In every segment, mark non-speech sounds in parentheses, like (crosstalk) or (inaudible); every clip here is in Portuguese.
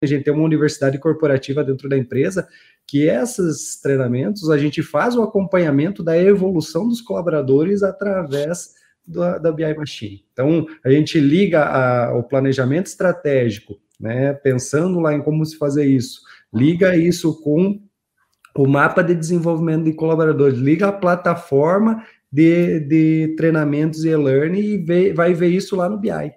a gente tem uma universidade corporativa dentro da empresa, que esses treinamentos a gente faz o acompanhamento da evolução dos colaboradores através da, da BI Machine. Então, a gente liga a, o planejamento estratégico, né, pensando lá em como se fazer isso, liga isso com o mapa de desenvolvimento de colaboradores, liga a plataforma de, de treinamentos e e-learning e vê, vai ver isso lá no BI.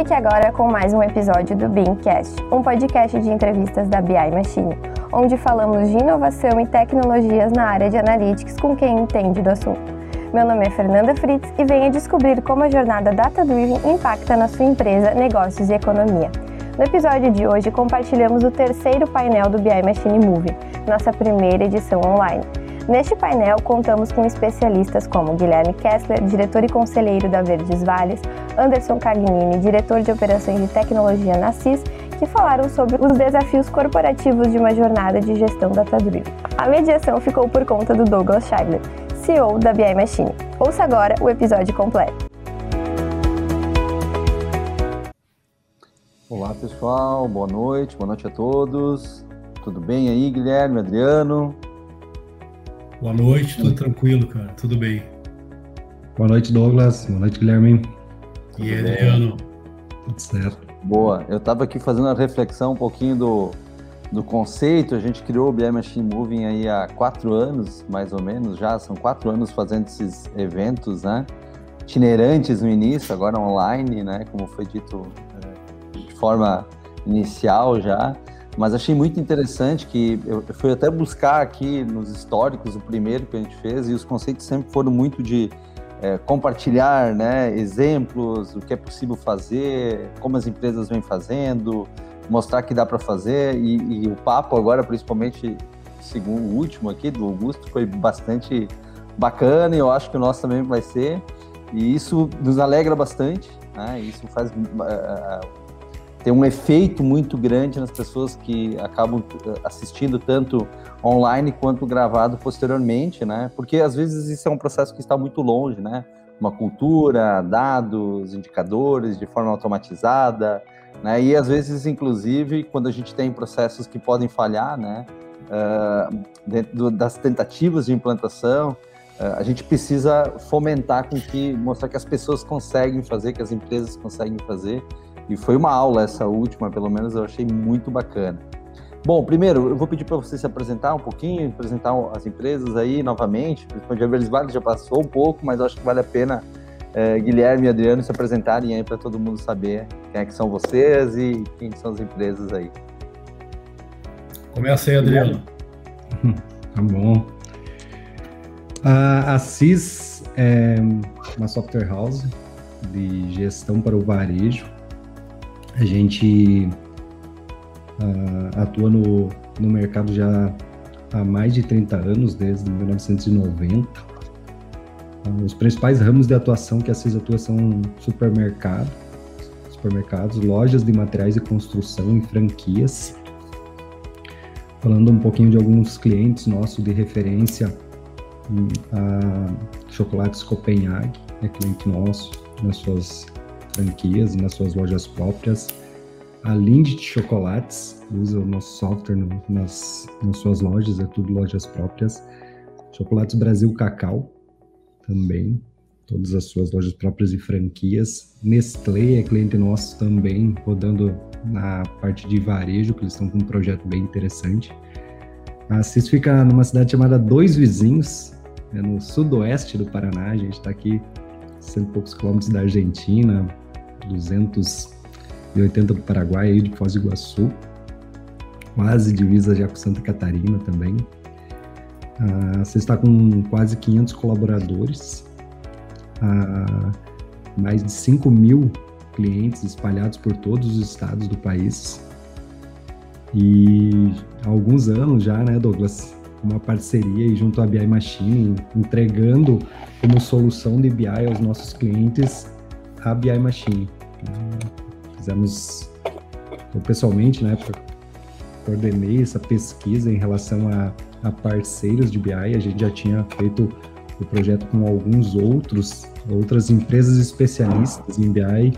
Fique agora com mais um episódio do Beamcast, um podcast de entrevistas da BI Machine, onde falamos de inovação e tecnologias na área de analytics com quem entende do assunto. Meu nome é Fernanda Fritz e venha descobrir como a jornada Data Driven impacta na sua empresa, negócios e economia. No episódio de hoje, compartilhamos o terceiro painel do BI Machine Movie, nossa primeira edição online. Neste painel, contamos com especialistas como Guilherme Kessler, diretor e conselheiro da Verdes Vales, Anderson Cagnini, diretor de operações de tecnologia na CIS, que falaram sobre os desafios corporativos de uma jornada de gestão data-driven. A mediação ficou por conta do Douglas Scheidler, CEO da BI Machine. Ouça agora o episódio completo. Olá pessoal, boa noite, boa noite a todos. Tudo bem aí, Guilherme, Adriano? Boa noite, tudo tranquilo, cara, tudo bem. Boa noite, Douglas. Boa noite, Guilherme. E Adriano? Tudo certo. Boa, eu estava aqui fazendo a reflexão um pouquinho do, do conceito. A gente criou o BM Machine Moving aí há quatro anos, mais ou menos, já são quatro anos fazendo esses eventos, né? Itinerantes no início, agora online, né? Como foi dito é, de forma inicial já. Mas achei muito interessante que eu fui até buscar aqui nos históricos o primeiro que a gente fez e os conceitos sempre foram muito de é, compartilhar né, exemplos, o que é possível fazer, como as empresas vêm fazendo, mostrar que dá para fazer e, e, o papo agora, principalmente segundo o último aqui do Augusto, foi bastante bacana e eu acho que o nosso também vai ser e isso nos alegra bastante, né, isso faz uh, tem um efeito muito grande nas pessoas que acabam eh, assistindo tanto online quanto gravado posteriormente, né? Porque às vezes isso é um processo que está muito longe, né? Uma cultura, dados, indicadores de forma automatizada, né? E às vezes, inclusive, quando a gente tem processos que podem falhar, né? Uh, dentro das tentativas de implantação, uh, a gente precisa fomentar com que mostrar que as pessoas conseguem fazer, que as empresas conseguem fazer e foi uma aula essa última, pelo menos eu achei muito bacana. Bom, primeiro, eu vou pedir para você se apresentar um pouquinho, apresentar as empresas aí novamente. Principalmente a Verdes Vale já passou um pouco, mas acho que vale a pena é, Guilherme e Adriano se apresentarem aí para todo mundo saber quem é que são vocês e quem são as empresas aí. Começa aí, Adriano. Tá bom. A, a CIS é uma software house de gestão para o varejo a gente uh, atua no, no mercado já há mais de 30 anos, desde 1990. Uh, ah, os principais ramos de atuação que a CIS atua são supermercado, supermercados, lojas de materiais de construção e franquias. Falando um pouquinho de alguns clientes nossos de referência, hum, a Chocolates Copenhague é cliente nosso nas suas franquias, nas suas lojas próprias. A Lindt Chocolates usa o nosso software no, nas, nas suas lojas, é tudo lojas próprias. Chocolates Brasil Cacau também, todas as suas lojas próprias e franquias. Nestlé é cliente nosso também, rodando na parte de varejo, que eles estão com um projeto bem interessante. A CIS fica numa cidade chamada Dois Vizinhos, é no sudoeste do Paraná. A gente está aqui cento e poucos quilômetros da Argentina, 280 do Paraguai e de Foz do Iguaçu, quase divisa já com Santa Catarina também. Ah, você está com quase 500 colaboradores, ah, mais de 5 mil clientes espalhados por todos os estados do país. E há alguns anos já, né, Douglas, uma parceria e junto à BI Machine, entregando como solução de BI aos nossos clientes a BI Machine. Fizemos, eu pessoalmente, na época, coordenei essa pesquisa em relação a, a parceiros de BI. A gente já tinha feito o projeto com alguns outros, outras empresas especialistas em BI.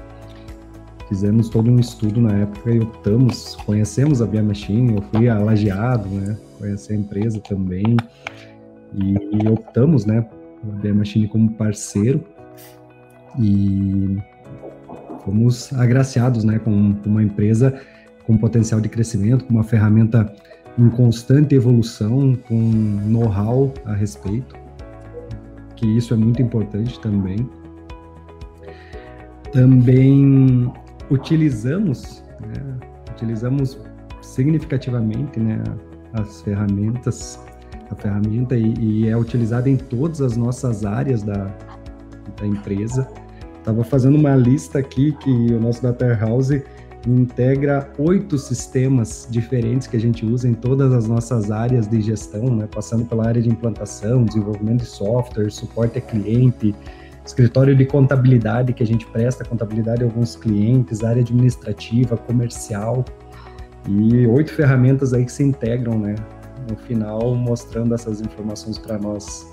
fizemos todo um estudo na época e optamos, conhecemos a Bia Machine, eu fui alageado, né? Conheci a empresa também e optamos, né, a Bia Machine como parceiro e fomos agraciados, né, com uma empresa com potencial de crescimento, com uma ferramenta em constante evolução, com know-how a respeito, que isso é muito importante também. Também utilizamos, né, utilizamos significativamente né, as ferramentas, a ferramenta e, e, é utilizada em todas as nossas áreas da, da empresa. Estava fazendo uma lista aqui que o nosso Data House integra oito sistemas diferentes que a gente usa em todas as nossas áreas de gestão, né? passando pela área de implantação, desenvolvimento de software, suporte a cliente, escritório de contabilidade que a gente presta contabilidade a alguns clientes, área administrativa, comercial e oito ferramentas aí que se integram, né? No final, mostrando essas informações para nós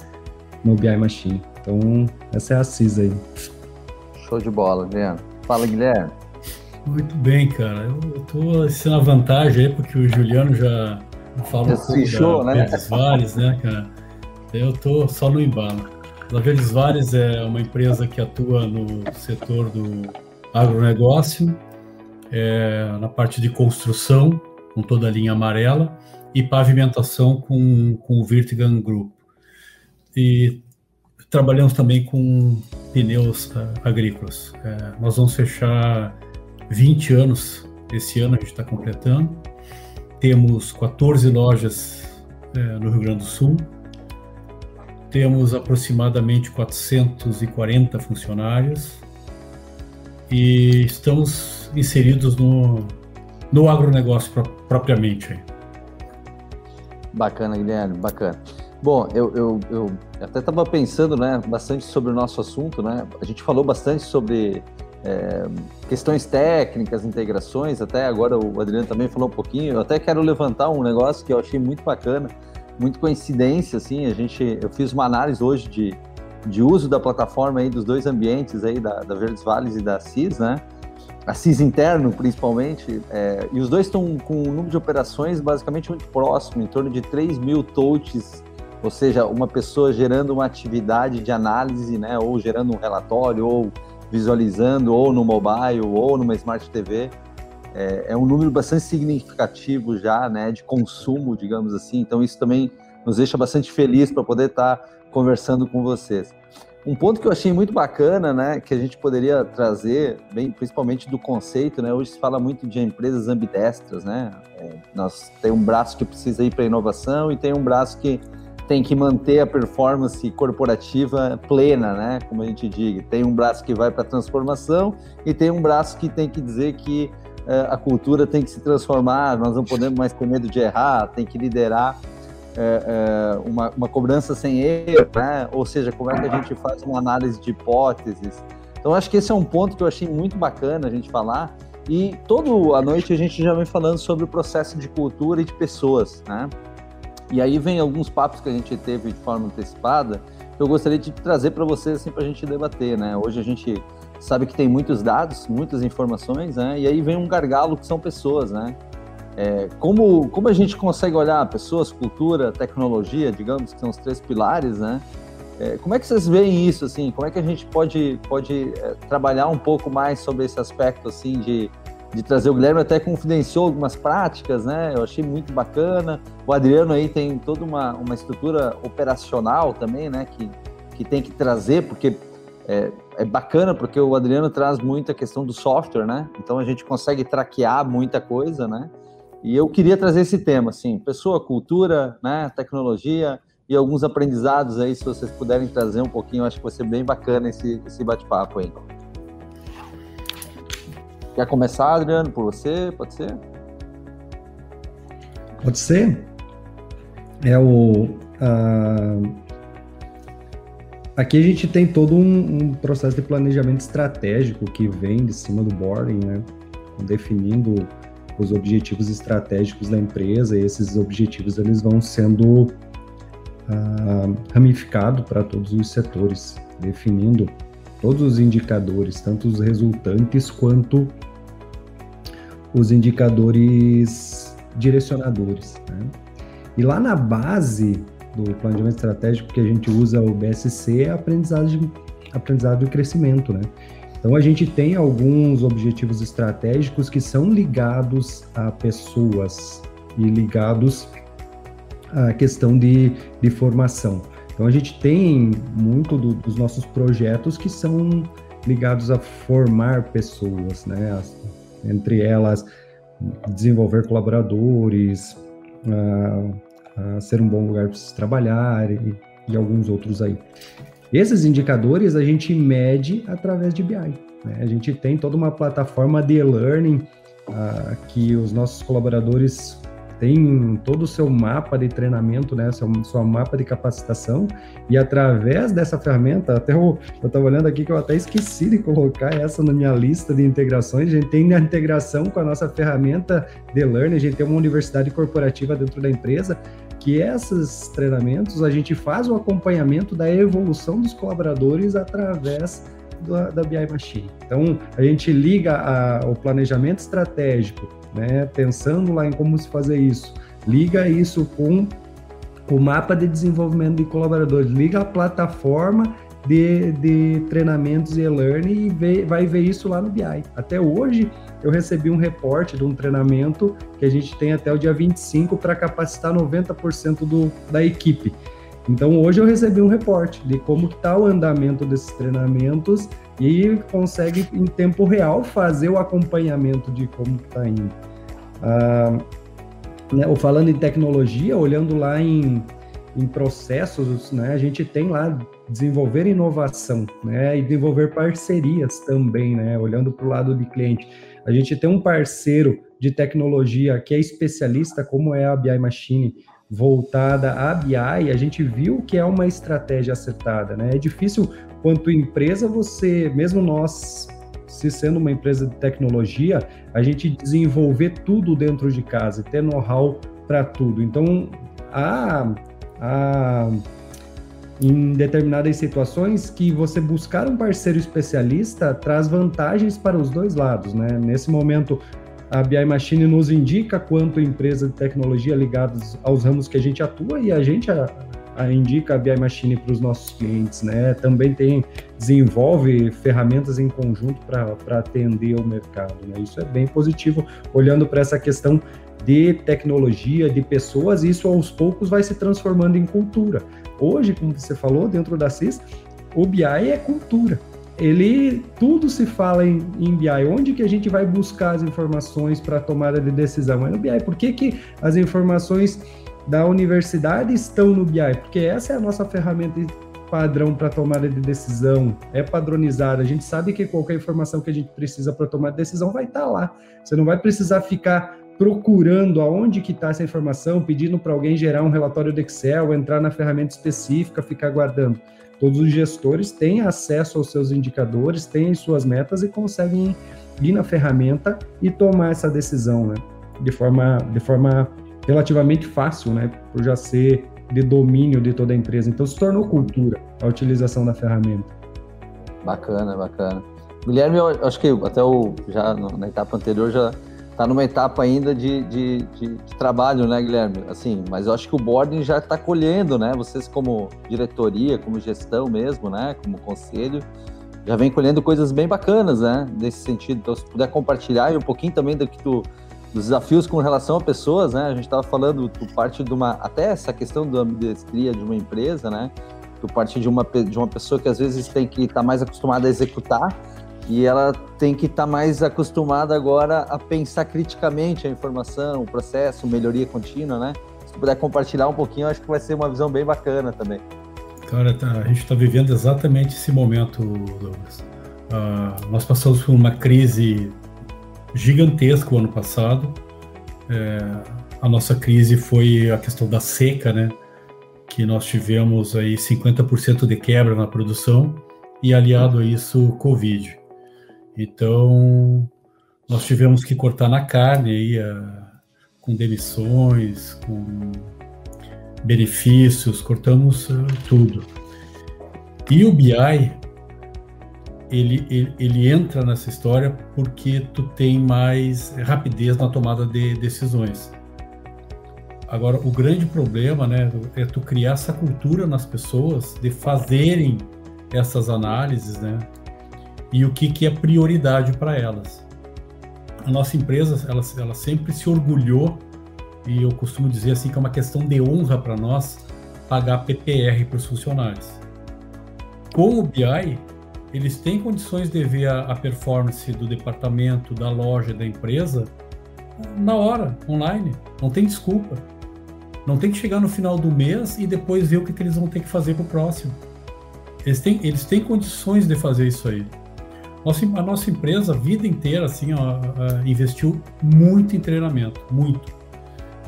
no BI Machine. Então, essa é a CIS aí. Show de bola, Guilherme. Fala, Guilherme. Muito bem, cara. Eu estou sendo a vantagem aí, porque o Juliano já fala um pouco da né? Verdes Vales, né, cara? Eu estou só no embalo. A Verdes Vales é uma empresa que atua no setor do agronegócio, é, na parte de construção, com toda a linha amarela, e pavimentação com, com o Virtigan Group. E trabalhamos também com pneus uh, agrícolas. É, nós vamos fechar 20 anos esse ano, a gente está completando. Temos 14 lojas é, no Rio Grande do Sul. Temos aproximadamente 440 funcionários e estamos inseridos no, no agronegócio pro, propriamente. Bacana, Guilherme, bacana. Bom, eu, eu, eu até estava pensando né, bastante sobre o nosso assunto, né? A gente falou bastante sobre é, questões técnicas, integrações, até agora o Adriano também falou um pouquinho, eu até quero levantar um negócio que eu achei muito bacana, muito coincidência, assim, a gente, eu fiz uma análise hoje de, de uso da plataforma aí dos dois ambientes aí, da, da Verdes Vales e da CIS, né, a CIS interno principalmente, é, e os dois estão com um número de operações basicamente muito próximo, em torno de 3 mil touches, ou seja, uma pessoa gerando uma atividade de análise, né, ou gerando um relatório, ou visualizando ou no mobile ou numa Smart TV. É, é, um número bastante significativo já, né, de consumo, digamos assim. Então isso também nos deixa bastante feliz para poder estar tá conversando com vocês. Um ponto que eu achei muito bacana, né, que a gente poderia trazer, bem, principalmente do conceito, né, hoje se fala muito de empresas ambidestras, né, é, nós tem um braço que precisa ir para inovação e tem um braço que tem que manter a performance corporativa plena, né? Como a gente diga. Tem um braço que vai para transformação e tem um braço que tem que dizer que uh, a cultura tem que se transformar, nós não podemos mais ter medo de errar, tem que liderar uh, uh, uma, uma, cobrança sem erro, né? Ou seja, como é que a gente faz uma análise de hipóteses. Então, acho que esse é um ponto que eu achei muito bacana a gente falar. E toda a noite a gente já vem falando sobre o processo de cultura e de pessoas, né? E aí vem alguns papos que a gente teve de forma antecipada, que eu gostaria de trazer para vocês assim, para a gente debater, né? Hoje a gente sabe que tem muitos dados, muitas informações, né? E aí vem um gargalo que são pessoas, né? É, como, como a gente consegue olhar pessoas, cultura, tecnologia, digamos, que são os três pilares, né? É, como é que vocês veem isso, assim? Como é que a gente pode, pode é, trabalhar um pouco mais sobre esse aspecto, assim, de de trazer o Guilherme até confidenciou algumas práticas, né? Eu achei muito bacana. O Adriano aí tem toda uma, uma estrutura operacional também, né? Que, que tem que trazer, porque é, é bacana, porque o Adriano traz muita questão do software, né? Então a gente consegue traquear muita coisa, né? E eu queria trazer esse tema, assim, pessoa, cultura, né? Tecnologia e alguns aprendizados aí, se vocês puderem trazer um pouquinho, acho que vai ser bem bacana esse, esse bate-papo aí. Quer começar, Adriano, por você? Pode ser? Pode ser. É o. aqui a gente tem todo um, um, processo de planejamento estratégico que vem de cima do boarding, né? Definindo os objetivos estratégicos da empresa e esses objetivos eles vão sendo uh, ramificados para todos os setores, definindo todos os indicadores, tanto os resultantes quanto os indicadores direcionadores. Né? E lá na base do planejamento estratégico que a gente usa o BSC é aprendizagem, aprendizado e crescimento, né? Então a gente tem alguns objetivos estratégicos que são ligados a pessoas e ligados à questão de, de formação. Então a gente tem muito do, dos nossos projetos que são ligados a formar pessoas, né? As, entre elas desenvolver colaboradores, a, a ser um bom lugar para se trabalhar e, e, alguns outros aí. Esses indicadores a gente mede através de BI. Né? A gente tem toda uma plataforma de e-learning uh, que os nossos colaboradores tem todo o seu mapa de treinamento, né, seu, seu mapa de capacitação, e através dessa ferramenta, até eu estava olhando aqui que eu até esqueci de colocar essa na minha lista de integrações, a gente tem a integração com a nossa ferramenta de learning, a gente tem uma universidade corporativa dentro da empresa, que esses treinamentos a gente faz o acompanhamento da evolução dos colaboradores através da, da BI Machine. Então, a gente liga a, o planejamento estratégico né? Pensando lá em como se fazer isso. Liga isso com o mapa de desenvolvimento de colaboradores, liga a plataforma de, de treinamentos e e-learning e vê, vai ver isso lá no BI. Até hoje, eu recebi um reporte de um treinamento que a gente tem até o dia 25 para capacitar 90% do, da equipe. Então, hoje eu recebi um reporte de como está o andamento desses treinamentos e consegue, em tempo real, fazer o acompanhamento de como está indo. Ah, né, ou falando em tecnologia, olhando lá em, em processos, né, a gente tem lá desenvolver inovação, né, e desenvolver parcerias também, né, olhando para o lado de cliente. A gente tem um parceiro de tecnologia que é especialista, como é a BI Machine, voltada à BI, a gente viu que é uma estratégia acertada, né? É difícil, quanto empresa, você, mesmo nós se sendo uma empresa de tecnologia, a gente desenvolver tudo dentro de casa, ter know-how para tudo. Então, a, a, em determinadas situações que você buscar um parceiro especialista traz vantagens para os dois lados, né? Nesse momento, a BI Machine nos indica quanto empresa de tecnologia ligadas aos ramos que a gente atua e a gente a, a indica a BI Machine para os nossos clientes, né? Também tem desenvolve ferramentas em conjunto para atender o mercado, né? Isso é bem positivo olhando para essa questão de tecnologia, de pessoas, e isso aos poucos vai se transformando em cultura. Hoje, como você falou, dentro da CIS, o BI é cultura. Ele tudo se fala em, em BI. Onde que a gente vai buscar as informações para tomada de decisão? É no BI. Por que, que as informações da universidade estão no BI, porque essa é a nossa ferramenta padrão para tomada de decisão, é padronizada. A gente sabe que qualquer informação que a gente precisa para tomar decisão vai estar tá lá. Você não vai precisar ficar procurando aonde que está essa informação, pedindo para alguém gerar um relatório do Excel, entrar na ferramenta específica, ficar guardando. Todos os gestores têm acesso aos seus indicadores, têm suas metas e conseguem ir na ferramenta e tomar essa decisão, né? De forma, de forma relativamente fácil, né? Por já ser de domínio de toda a empresa. Então se tornou cultura a utilização da ferramenta. Bacana, bacana. Guilherme, eu acho que até o já na etapa anterior já está numa etapa ainda de, de, de, de, trabalho, né, Guilherme? Assim, mas eu acho que o boarding já está colhendo, né? Vocês como diretoria, como gestão mesmo, né? Como conselho, já vem colhendo coisas bem bacanas, né? Nesse sentido. Então, se puder compartilhar um pouquinho também do que tu dos desafios com relação a pessoas, né? A gente estava falando do parte de uma até essa questão da ambidestria de uma empresa, né? Do parte de uma de uma pessoa que às vezes tem que estar tá mais acostumada a executar e ela tem que estar tá mais acostumada agora a pensar criticamente a informação, o processo, melhoria contínua, né? Se puder compartilhar um pouquinho, acho que vai ser uma visão bem bacana também. Cara, tá, a gente está vivendo exatamente esse momento, Douglas. Uh, nós passamos por uma crise gigantesco ano passado. É, a nossa crise foi a questão da seca, né? Que nós tivemos aí 50% de quebra na produção e aliado a isso o Covid. Então, nós tivemos que cortar na carne aí, a, com demissões, com benefícios, cortamos uh, tudo. E o BI ele, ele, ele, entra nessa história porque tu tem mais rapidez na tomada de decisões. Agora, o grande problema, né, é tu criar essa cultura nas pessoas de fazerem essas análises, né, e o que, que é prioridade para elas. A nossa empresa, ela, ela sempre se orgulhou, e eu costumo dizer assim que é uma questão de honra para nós pagar PPR para os funcionários. Com o BI, eles têm condições de ver a, a performance do departamento, da loja, da empresa na hora, online. Não tem desculpa. Não tem que chegar no final do mês e depois ver o que, que eles vão ter que fazer para o próximo. Eles têm, eles têm condições de fazer isso aí. Nossa, a nossa empresa, a vida inteira, assim, ó, investiu muito em treinamento, muito.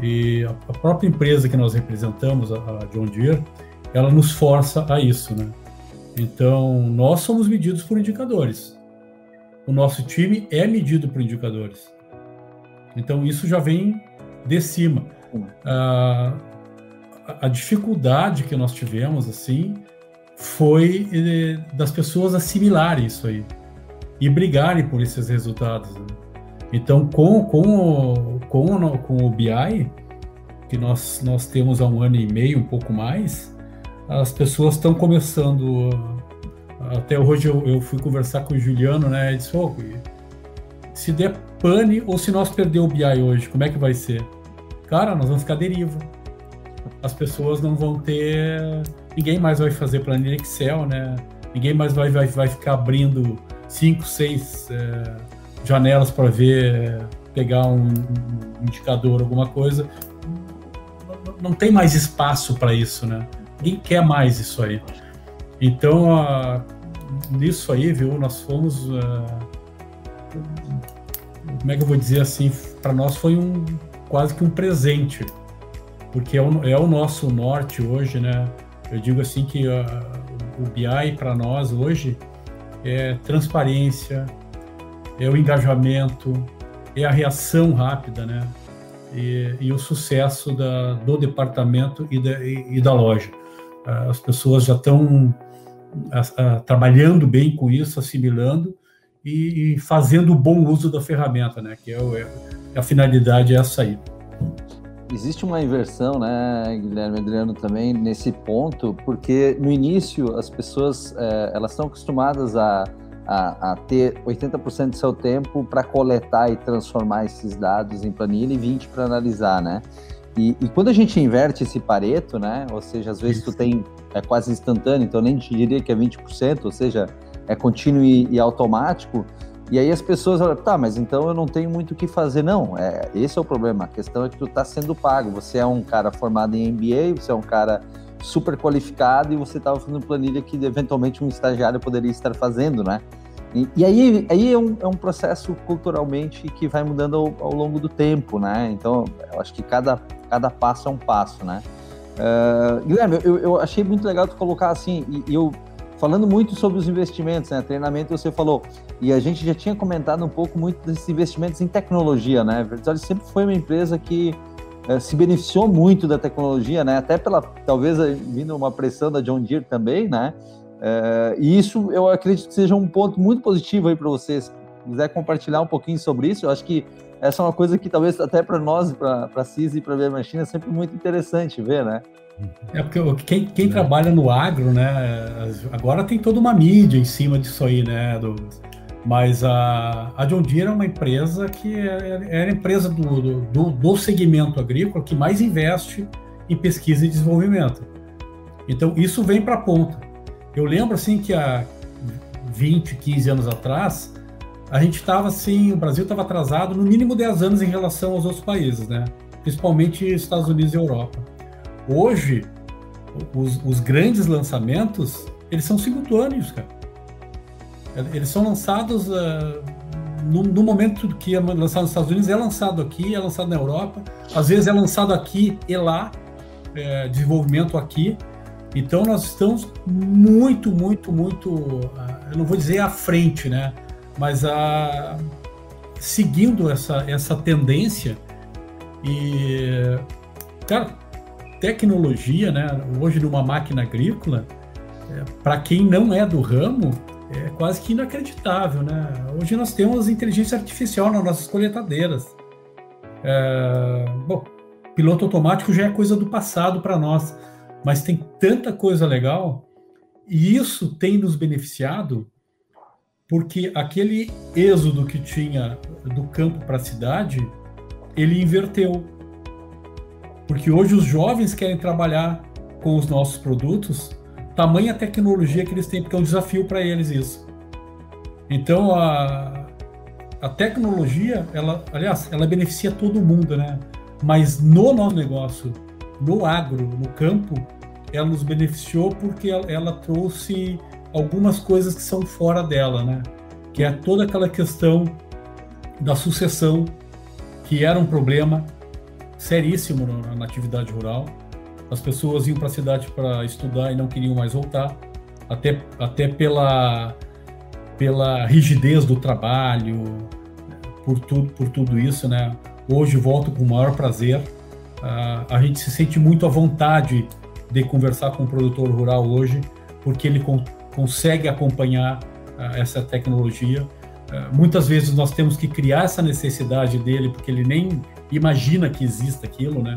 E a própria empresa que nós representamos, a John Deere, ela nos força a isso, né? Então, nós somos medidos por indicadores. O nosso time é medido por indicadores. Então, isso já vem de cima. A, a dificuldade que nós tivemos, assim, foi eh, das pessoas assimilarem isso aí e brigarem por esses resultados. Né? Então, com, com, com, com o BI, que nós, nós temos há um ano e meio, um pouco mais, as pessoas estão começando. Até hoje eu, eu, fui conversar com o Juliano, né? Ele disse: oh, se der pane ou se nós perder o BI hoje, como é que vai ser? Cara, nós vamos ficar deriva. As pessoas não vão ter. Ninguém mais vai fazer planilha Excel, né? Ninguém mais vai, vai, vai ficar abrindo cinco, seis é, janelas para ver, pegar um, um indicador, alguma coisa. Não, não tem mais espaço para isso, né? ninguém quer mais isso aí. Então, uh, nisso aí, viu, nós fomos. Uh, como é que eu vou dizer assim? Para nós foi um quase que um presente, porque é o, é o nosso norte hoje, né? Eu digo assim que uh, o BI para nós hoje é transparência, é o engajamento, é a reação rápida, né? E, e o sucesso da, do departamento e da, e, e da loja as pessoas já estão trabalhando bem com isso, assimilando e, e, fazendo bom uso da ferramenta, né? Que é, é, a finalidade é essa aí. Existe uma inversão, né, Guilherme Adriano, também nesse ponto, porque no início as pessoas é, elas estão acostumadas a, a, a ter 80% do seu tempo para coletar e transformar esses dados em planilha e 20% para analisar, né? E, e, quando a gente inverte esse pareto, né? Ou seja, às vezes tu tem é quase instantâneo, então nem te diria que é 20%, ou seja, é contínuo e, e, automático. E aí as pessoas olham, tá, mas então eu não tenho muito o que fazer. Não, é, esse é o problema. A questão é que tu está sendo pago. Você é um cara formado em MBA, você é um cara super qualificado e você estava fazendo planilha que eventualmente um estagiário poderia estar fazendo, né? E, e, aí, aí é, um, é um processo culturalmente que vai mudando ao, ao, longo do tempo, né? Então, eu acho que cada, cada passo é um passo, né? Uh, Guilherme, eu, eu achei muito legal tu colocar assim, e, e, eu falando muito sobre os investimentos, né? Treinamento você falou, e a gente já tinha comentado um pouco muito desses investimentos em tecnologia, né? A sempre foi uma empresa que uh, se beneficiou muito da tecnologia, né? Até pela, talvez, vindo uma pressão da John Deere também, né? É, e isso eu acredito que seja um ponto muito positivo aí para vocês. Se quiser compartilhar um pouquinho sobre isso, eu acho que essa é uma coisa que talvez até para nós, para a CIS e para a Machina, é sempre muito interessante ver, né? É porque quem, quem é. trabalha no agro, né, agora tem toda uma mídia em cima disso aí, né, Douglas? Mas a, a John Deere é uma empresa que é, é a empresa do, do, do segmento agrícola que mais investe em pesquisa e desenvolvimento. Então, isso vem para a ponta. Eu lembro assim que há 20, 15 anos atrás, a gente estava assim, o Brasil estava atrasado no mínimo 10 anos em relação aos outros países, né? Principalmente Estados Unidos e Europa. Hoje, os, os grandes lançamentos, eles são simultâneos, cara. Eles são lançados uh, no, no, momento que é lançado nos Estados Unidos, é lançado aqui, é lançado na Europa, às vezes é lançado aqui e lá, é, desenvolvimento aqui. Então nós estamos muito, muito, muito, ah, eu não vou dizer à frente, né? Mas a, seguindo essa, essa tendência e, cara, tecnologia, né? Hoje numa máquina agrícola, é, para quem não é do ramo, é quase que inacreditável, né? Hoje nós temos inteligência artificial nas nossas colheitadeiras. É, bom, piloto automático já é coisa do passado para nós, mas tem tanta coisa legal e isso tem nos beneficiado porque aquele êxodo que tinha do campo para a cidade, ele inverteu. Porque hoje os jovens querem trabalhar com os nossos produtos, tamanha tecnologia que eles têm, porque é um desafio para eles isso. Então a, a tecnologia, ela, aliás, ela beneficia todo mundo, né? Mas no nosso negócio, no agro, no campo, ela nos beneficiou porque ela, ela trouxe algumas coisas que são fora dela, né? Que é toda aquela questão da sucessão, que era um problema seríssimo na, na atividade rural. As pessoas iam para a cidade para estudar e não queriam mais voltar, até, até pela, pela rigidez do trabalho, por tudo, por tudo isso, né? Hoje volto com o maior prazer. Uh, a gente se sente muito à vontade de conversar com o produtor rural hoje, porque ele con consegue acompanhar uh, essa tecnologia. Uh, muitas vezes nós temos que criar essa necessidade dele, porque ele nem imagina que exista aquilo, né?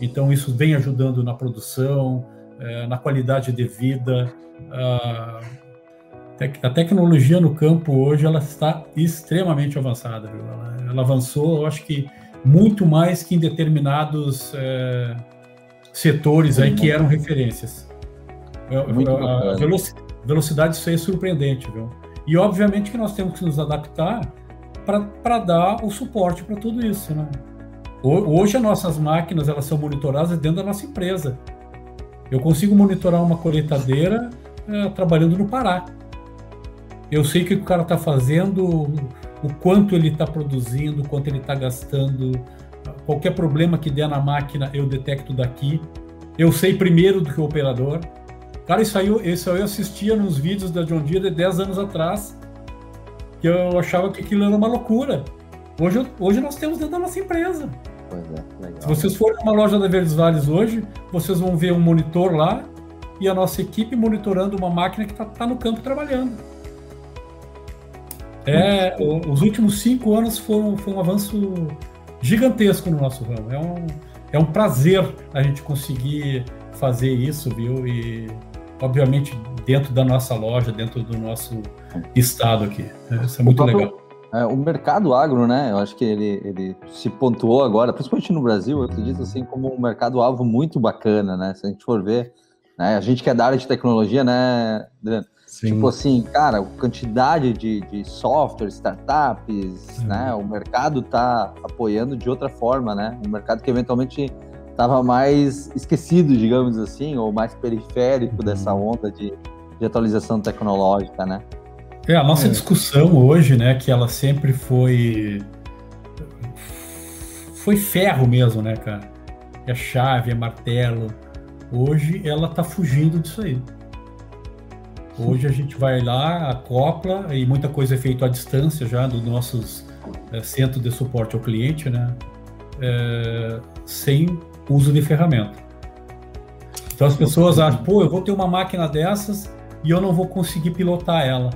Então isso vem ajudando na produção, uh, na qualidade de vida. a tecnologia no campo hoje ela está extremamente avançada. Ela, ela, avançou, eu acho que muito mais que em determinados eh, setores aí que eram referências. Muito a, velocidade isso aí é surpreendente, viu? E obviamente que nós temos que nos adaptar para dar o suporte para tudo isso, né? Hoje as nossas máquinas elas são monitoradas dentro da nossa empresa. Eu consigo monitorar uma colheitadeira é, trabalhando no Pará. Eu sei o que o cara está fazendo, o quanto ele está produzindo, o quanto ele está gastando. Qualquer problema que der na máquina eu detecto daqui. Eu sei primeiro do que o operador. Cara, isso aí, isso aí eu assistia nos vídeos da John Deere de 10 anos atrás, que eu achava que aquilo era uma loucura. Hoje, hoje nós temos dentro da nossa empresa. Pois é, legal. Se vocês forem numa loja da Verdes Vales hoje, vocês vão ver um monitor lá e a nossa equipe monitorando uma máquina que está tá no campo trabalhando. É, os últimos cinco anos foram, foi um avanço gigantesco no nosso ramo. É um, é um prazer a gente conseguir fazer isso, viu? E obviamente dentro da nossa loja, dentro do nosso estado aqui. É, isso é muito legal. É, o mercado agro, né? Eu acho que ele, ele se pontuou agora, principalmente no Brasil, eu acredito assim como um mercado alvo muito bacana, né? Se a gente for ver, né? A gente que é da área de tecnologia, né, Sim. Tipo assim, cara, a quantidade de, de software, startups, né? O mercado tá apoiando de outra forma, né? Um mercado que eventualmente estava mais esquecido, digamos assim, ou mais periférico uhum. dessa onda de, de, atualização tecnológica, né? É, a nossa é. discussão hoje, né, que ela sempre foi foi ferro mesmo, né, cara? É chave, é martelo. Hoje ela tá fugindo disso aí. Hoje a gente vai lá, acopla e muita coisa é feita à distância já dos nossos é, centros de suporte ao cliente, né? É, sem uso de ferramenta. Então as pessoas acham, pô, eu vou ter uma máquina dessas e eu não vou conseguir pilotar ela.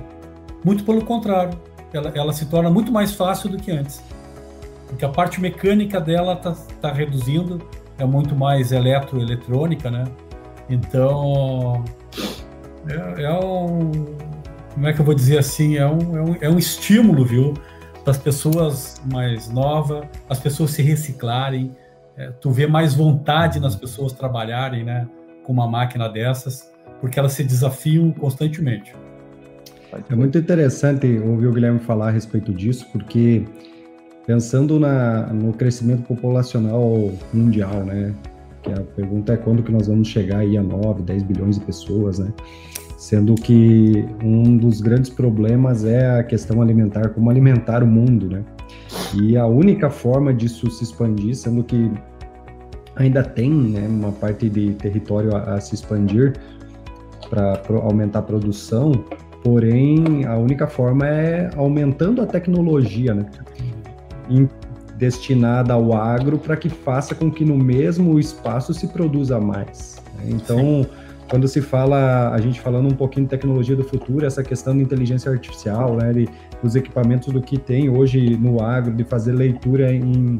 Muito pelo contrário, ela, ela se torna muito mais fácil do que antes. Porque a parte mecânica dela está tá reduzindo, é muito mais eletroeletrônica, né? Então, é, é, um. Como é que eu vou dizer assim? É um, é um, é um estímulo, viu? Das pessoas mais novas, as pessoas se reciclarem, é, tu vê mais vontade nas pessoas trabalharem, né, com uma máquina dessas, porque elas se desafiam constantemente. É muito interessante ouvir o Guilherme falar a respeito disso, porque pensando na, no crescimento populacional mundial, né, que a pergunta é quando que nós vamos chegar aí a 9, 10 bilhões de pessoas, né, sendo que um dos grandes problemas é a questão alimentar, como alimentar o mundo, né, e a única forma disso se expandir, sendo que ainda tem né, uma parte de território a, a se expandir para aumentar a produção, porém a única forma é aumentando a tecnologia, né? Destinada ao agro para que faça com que no mesmo espaço se produza mais. Né? Então, Sim. quando se fala, a gente falando um pouquinho de tecnologia do futuro, essa questão de inteligência artificial, né, de, os equipamentos do que tem hoje no agro, de fazer leitura em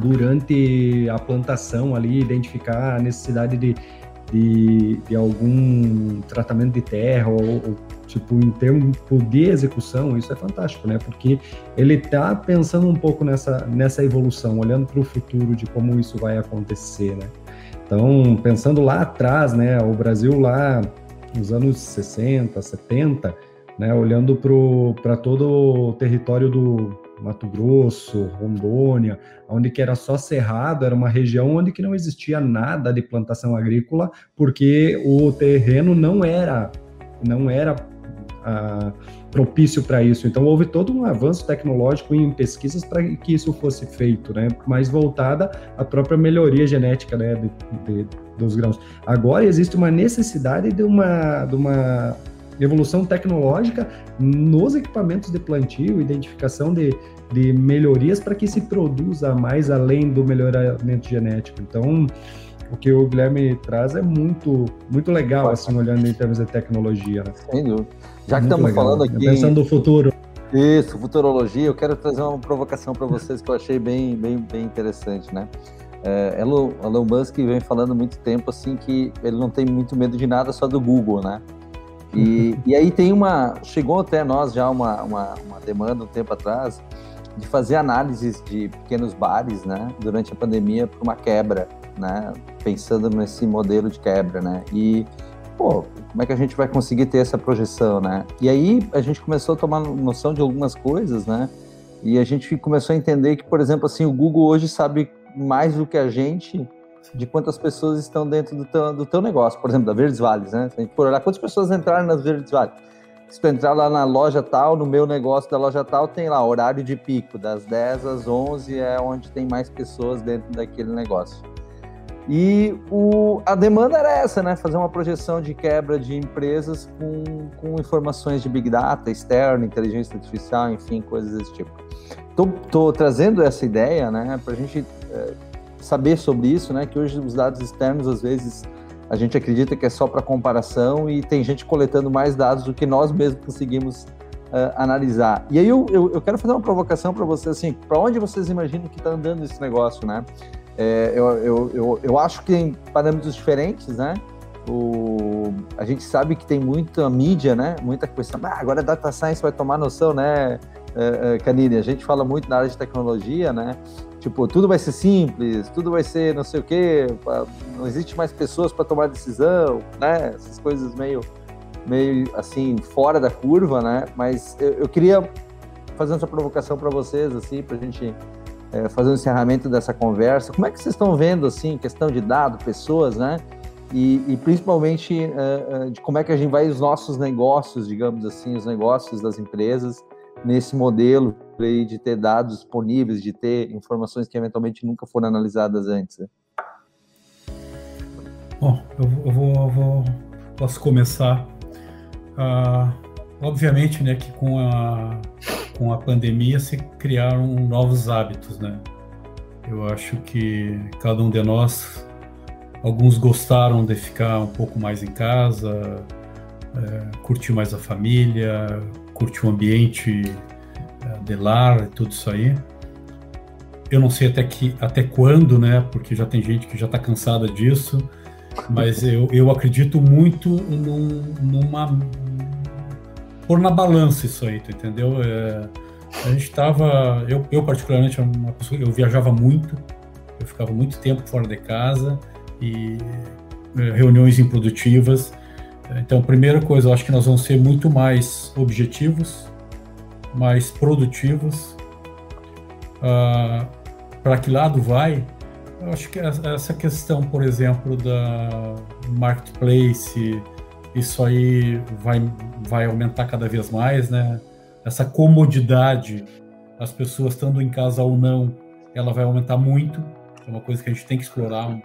durante a plantação ali, identificar a necessidade de, de, de algum tratamento de terra ou, ou tipo em termos de execução, isso é fantástico, né? Porque ele está pensando um pouco nessa nessa evolução, olhando para o futuro de como isso vai acontecer, né? Então, pensando lá atrás, né, o Brasil lá nos anos 60, 70, né, olhando para todo o território do Mato Grosso, Rondônia, onde que era só cerrado, era uma região onde que não existia nada de plantação agrícola, porque o terreno não era não era ah, propício para isso. Então houve todo um avanço tecnológico em pesquisas para que isso fosse feito, né? Mais voltada à própria melhoria genética, né, de, de, dos grãos. Agora existe uma necessidade de uma, de uma evolução tecnológica nos equipamentos de plantio, identificação de, de melhorias para que se produza mais além do melhoramento genético. Então, o que o Guilherme traz é muito, muito legal, assim, olhando em termos de tecnologia. Né? Sem dúvida. Já que estamos legal. falando aqui. Pensando no futuro. Isso, futurologia, eu quero trazer uma provocação para vocês que eu achei bem, bem, bem interessante, né? É, Elon, Elon Musk vem falando muito tempo assim que ele não tem muito medo de nada só do Google, né? E, e aí tem uma. Chegou até nós já uma, uma, uma demanda um tempo atrás de fazer análises de pequenos bares, né? Durante a pandemia para uma quebra, né? Pensando nesse modelo de quebra, né? E pô, como é que a gente vai conseguir ter essa projeção, né? E aí a gente começou a tomar noção de algumas coisas, né? E a gente começou a entender que, por exemplo, assim, o Google hoje sabe mais do que a gente de quantas pessoas estão dentro do teu, do teu negócio, por exemplo, da Verdes Vales, né? Se a gente for olhar quantas pessoas entraram nas Verdes Vales. Se tu entrar lá na loja tal, no meu negócio da loja tal, tem lá horário de pico, das 10 às 11 é onde tem mais pessoas dentro daquele negócio. E o, a demanda era essa, né? Fazer uma projeção de quebra de empresas com, com informações de Big Data externo, inteligência artificial, enfim, coisas desse tipo. Tô, tô trazendo essa ideia, né, para a gente é, saber sobre isso, né? Que hoje os dados externos, às vezes, a gente acredita que é só para comparação e tem gente coletando mais dados do que nós mesmos conseguimos uh, analisar. E aí eu, eu, eu, quero fazer uma provocação para vocês, assim, para onde vocês imaginam que está andando esse negócio, né? É, eu, eu, eu, eu acho que tem parâmetros diferentes, né? O, a gente sabe que tem muita mídia, né? Muita questão. Ah, agora a data science vai tomar noção, né, Canini? A gente fala muito na área de tecnologia, né? Tipo, tudo vai ser simples, tudo vai ser não sei o quê, não existe mais pessoas para tomar decisão, né? Essas coisas meio, meio assim, fora da curva, né? Mas eu, eu queria fazer essa provocação para vocês, assim, para a gente é, fazer um encerramento dessa conversa. Como é que vocês estão vendo, assim, questão de dado, pessoas, né? E, e principalmente uh, uh, de como é que a gente vai os nossos negócios, digamos assim, os negócios das empresas nesse modelo aí de ter dados disponíveis, de ter informações que eventualmente nunca foram analisadas antes. Né? Bom, eu, eu, vou, eu vou, posso começar. Uh, obviamente, né, que com a com a pandemia se criaram novos hábitos, né? Eu acho que cada um de nós, alguns gostaram de ficar um pouco mais em casa, é, curtir mais a família, curtir o ambiente é, de lar e tudo isso aí. Eu não sei até que até quando, né? Porque já tem gente que já está cansada disso, mas eu, eu acredito muito num, numa pôr na balança isso aí, entendeu? É, a gente estava, eu, eu particularmente, uma pessoa, eu viajava muito, eu ficava muito tempo fora de casa e é, reuniões improdutivas. Então, primeira coisa, eu acho que nós vamos ser muito mais objetivos, mais produtivos. Ah, Para que lado vai? Eu acho que essa questão, por exemplo, da marketplace, isso aí vai, vai aumentar cada vez mais, né? Essa comodidade, as pessoas estando em casa ou não, ela vai aumentar muito. É uma coisa que a gente tem que explorar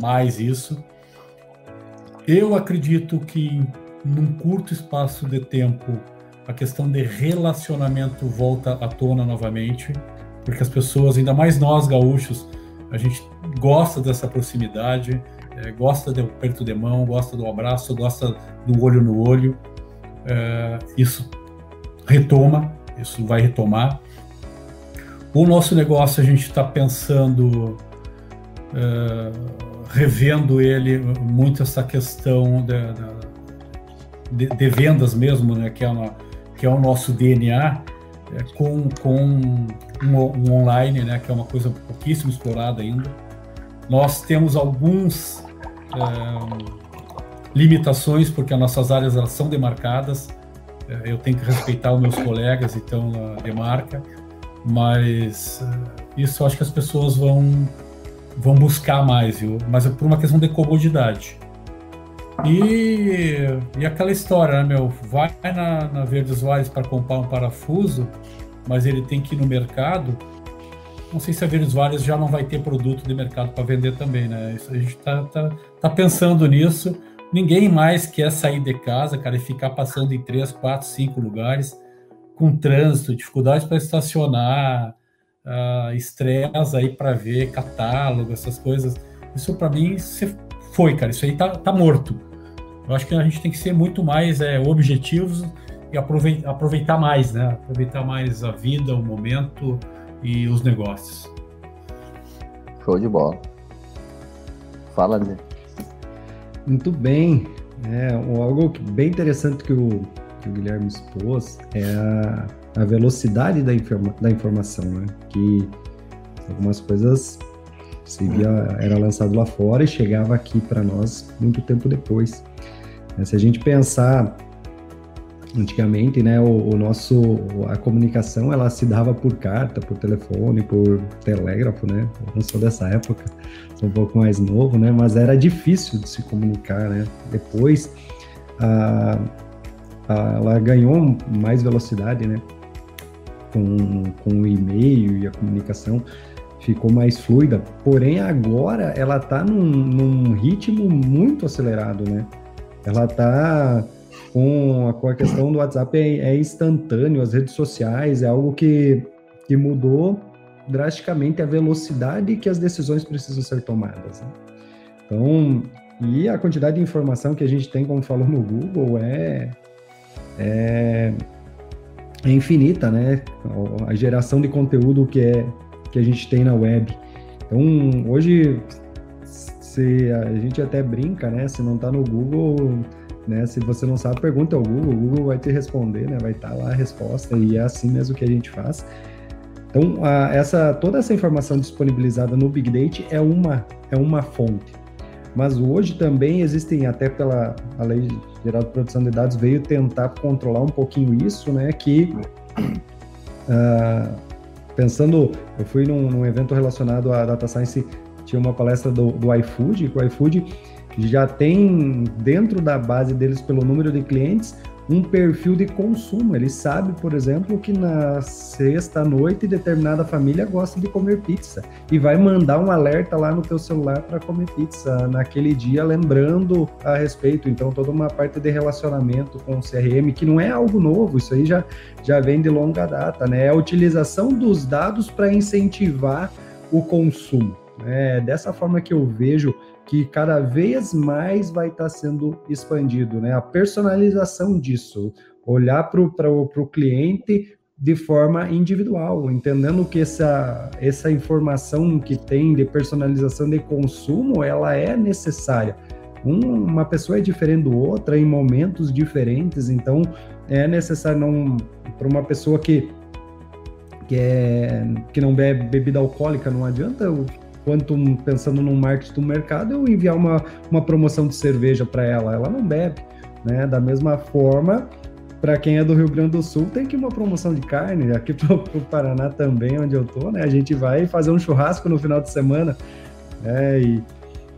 mais isso. Eu acredito que num curto espaço de tempo a questão de relacionamento volta à tona novamente, porque as pessoas, ainda mais nós gaúchos, A gente gosta dessa proximidade, é, gosta do aperto de mão, gosta do abraço, gosta do olho no olho. É, isso retoma, isso vai retomar. O nosso negócio a gente está pensando, é, revendo ele muito essa questão de, de, de, vendas mesmo, né, que, é uma, que é o nosso DNA, é, com, com um, um, online, né, que é uma coisa pouquíssimo explorada ainda. Nós temos alguns é, limitações, porque as nossas áreas elas são demarcadas. É, eu tenho que respeitar os meus colegas, então, demarca. Mas é, isso eu acho que as pessoas vão, vão buscar mais, viu? Mas é por uma questão de comodidade. E, e aquela história, né, meu? Vai na, na Verdes Vales para comprar um parafuso, mas ele tem que ir no mercado não sei se a Verdes Vales já não vai ter produto de mercado para vender também, né? Isso, a gente está tá, tá pensando nisso. Ninguém mais quer sair de casa, cara, e ficar passando em três, quatro, cinco lugares com trânsito, dificuldades para estacionar, uh, estresse aí para ver catálogo, essas coisas. Isso para mim foi, cara. Isso aí tá, tá morto. Eu acho que a gente tem que ser muito mais é, objetivos e aproveitar, mais, né? Aproveitar mais a vida, o momento, e os negócios. Show de bola. Fala, André. Muito bem. É, algo bem interessante que o, que o Guilherme expôs é a, a velocidade da, informa, da informação, né? Que algumas coisas se via, era lançado lá fora e chegava aqui para nós muito tempo depois. Se a gente pensar antigamente, né, o, o, nosso a comunicação ela se dava por carta, por telefone, por telégrafo, né? Eu não sou dessa época, sou um pouco mais novo, né? Mas era difícil de se comunicar, né? Depois a, a, ela ganhou mais velocidade, né? Com, com o e-mail e a comunicação ficou mais fluida. Porém agora ela está num, num ritmo muito acelerado, né? Ela está com a, com a questão do WhatsApp é, é, instantâneo, as redes sociais, é algo que, que mudou drasticamente a velocidade que as decisões precisam ser tomadas. Né? Então, e a quantidade de informação que a gente tem, como falou no Google, é, é, é infinita, né? A geração de conteúdo que, é, que a gente tem na web. Então, hoje, a gente até brinca, né? Se não está no Google, né? Se você não sabe, pergunta ao Google, o Google vai te responder, né? Vai estar tá lá a resposta e é assim mesmo que a gente faz. Então, a, essa, toda essa informação disponibilizada no Big Data é uma, é uma fonte. Mas hoje também existem, até pela a Lei Geral de Proteção de Dados, veio tentar controlar um pouquinho isso, né? Que, uh, pensando, eu fui num, num, evento relacionado à Data Science, tinha uma palestra do, do iFood, que o iFood já tem dentro da base deles, pelo número de clientes, um perfil de consumo. Ele sabe, por exemplo, que na sexta noite determinada família gosta de comer pizza e vai mandar um alerta lá no teu celular para comer pizza naquele dia, lembrando a respeito. Então, toda uma parte de relacionamento com o CRM, que não é algo novo, isso aí já, já vem de longa data, né? É a utilização dos dados para incentivar o consumo. É dessa forma que eu vejo que cada vez mais vai estar tá sendo expandido, né? A personalização disso, olhar para o cliente de forma individual, entendendo que essa, essa informação que tem de personalização de consumo, ela é necessária. Um, uma pessoa é diferente do outra em momentos diferentes, então é necessário não para uma pessoa que que, é, que não bebe bebida alcoólica, não adianta quanto pensando no marketing do mercado, eu enviar uma, uma promoção de cerveja para ela, ela não bebe, né? Da mesma forma, para quem é do Rio Grande do Sul, tem que uma promoção de carne, aqui para o Paraná também, onde eu tô, né? A gente vai fazer um churrasco no final de semana, né? E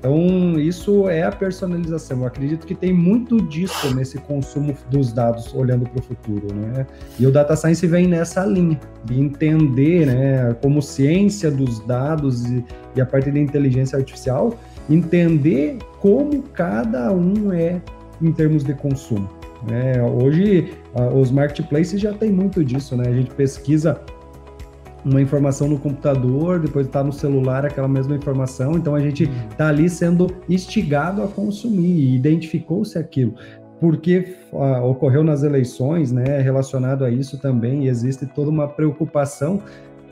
então, isso é a personalização. Eu acredito que tem muito disso nesse consumo dos dados olhando para o futuro, né? E o data science vem nessa linha de entender, né, como ciência dos dados e, e a parte da inteligência artificial, entender como cada um é em termos de consumo. Né? Hoje, os marketplaces já tem muito disso, né? A gente pesquisa uma informação no computador, depois está no celular aquela mesma informação, então a gente está ali sendo instigado a consumir e identificou-se aquilo. Porque uh, ocorreu nas eleições, né, relacionado a isso também, existe toda uma preocupação,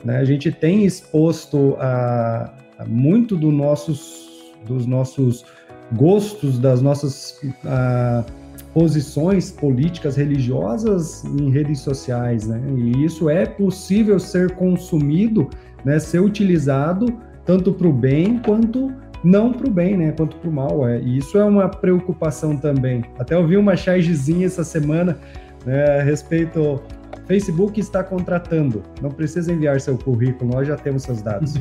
né, a gente tem exposto a, a muito do nossos, dos nossos gostos, das nossas uh, posições políticas religiosas em redes sociais, né? E isso é possível ser consumido, né, ser utilizado tanto para o bem quanto não para o bem, né, quanto para o mal. É. E isso é uma preocupação também. Até ouvi uma chargezinha essa semana né, a respeito Facebook está contratando, não precisa enviar seu currículo, nós já temos seus dados.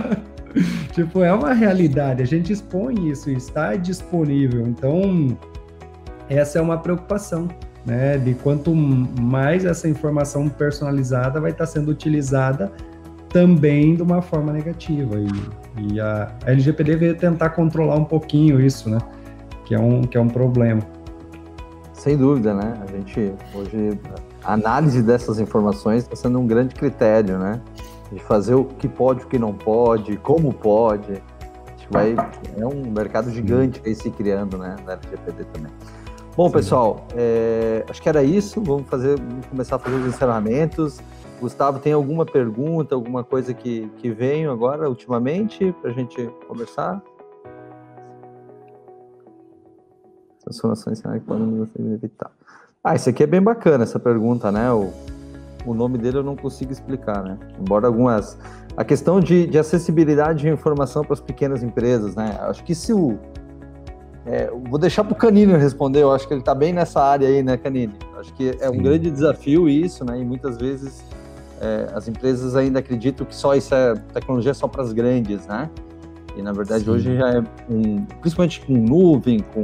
(laughs) tipo, é uma realidade, a gente expõe isso, está disponível. Então, essa é uma preocupação, né? De quanto mais essa informação personalizada vai estar sendo utilizada também de uma forma negativa. E, e a, a LGPD veio tentar controlar um pouquinho isso, né? Que é um, que é um problema. Sem dúvida, né? A gente hoje a análise dessas informações está sendo um grande critério, né? De fazer o que pode, o que não pode, como pode. Acho que vai é um mercado gigante aí se criando, né? Na LGPD também. Bom, pessoal, é, acho que era isso. Vamos fazer, vamos começar a fazer os encerramentos. Gustavo, tem alguma pergunta, alguma coisa que, que veio agora, ultimamente, para a gente conversar? Transformações que podem evitar. Ah, isso aqui é bem bacana, essa pergunta, né? O, o nome dele eu não consigo explicar, né? Embora algumas... A questão de, de acessibilidade de informação para as pequenas empresas, né? Acho que se o é, vou deixar para o Canini responder, eu acho que ele está bem nessa área aí, né, Canini? Acho que é um grande desafio isso, né? E muitas vezes é, as empresas ainda acreditam que só isso é tecnologia só para as grandes, né? E na verdade Sim. hoje já é um, principalmente com nuvem, com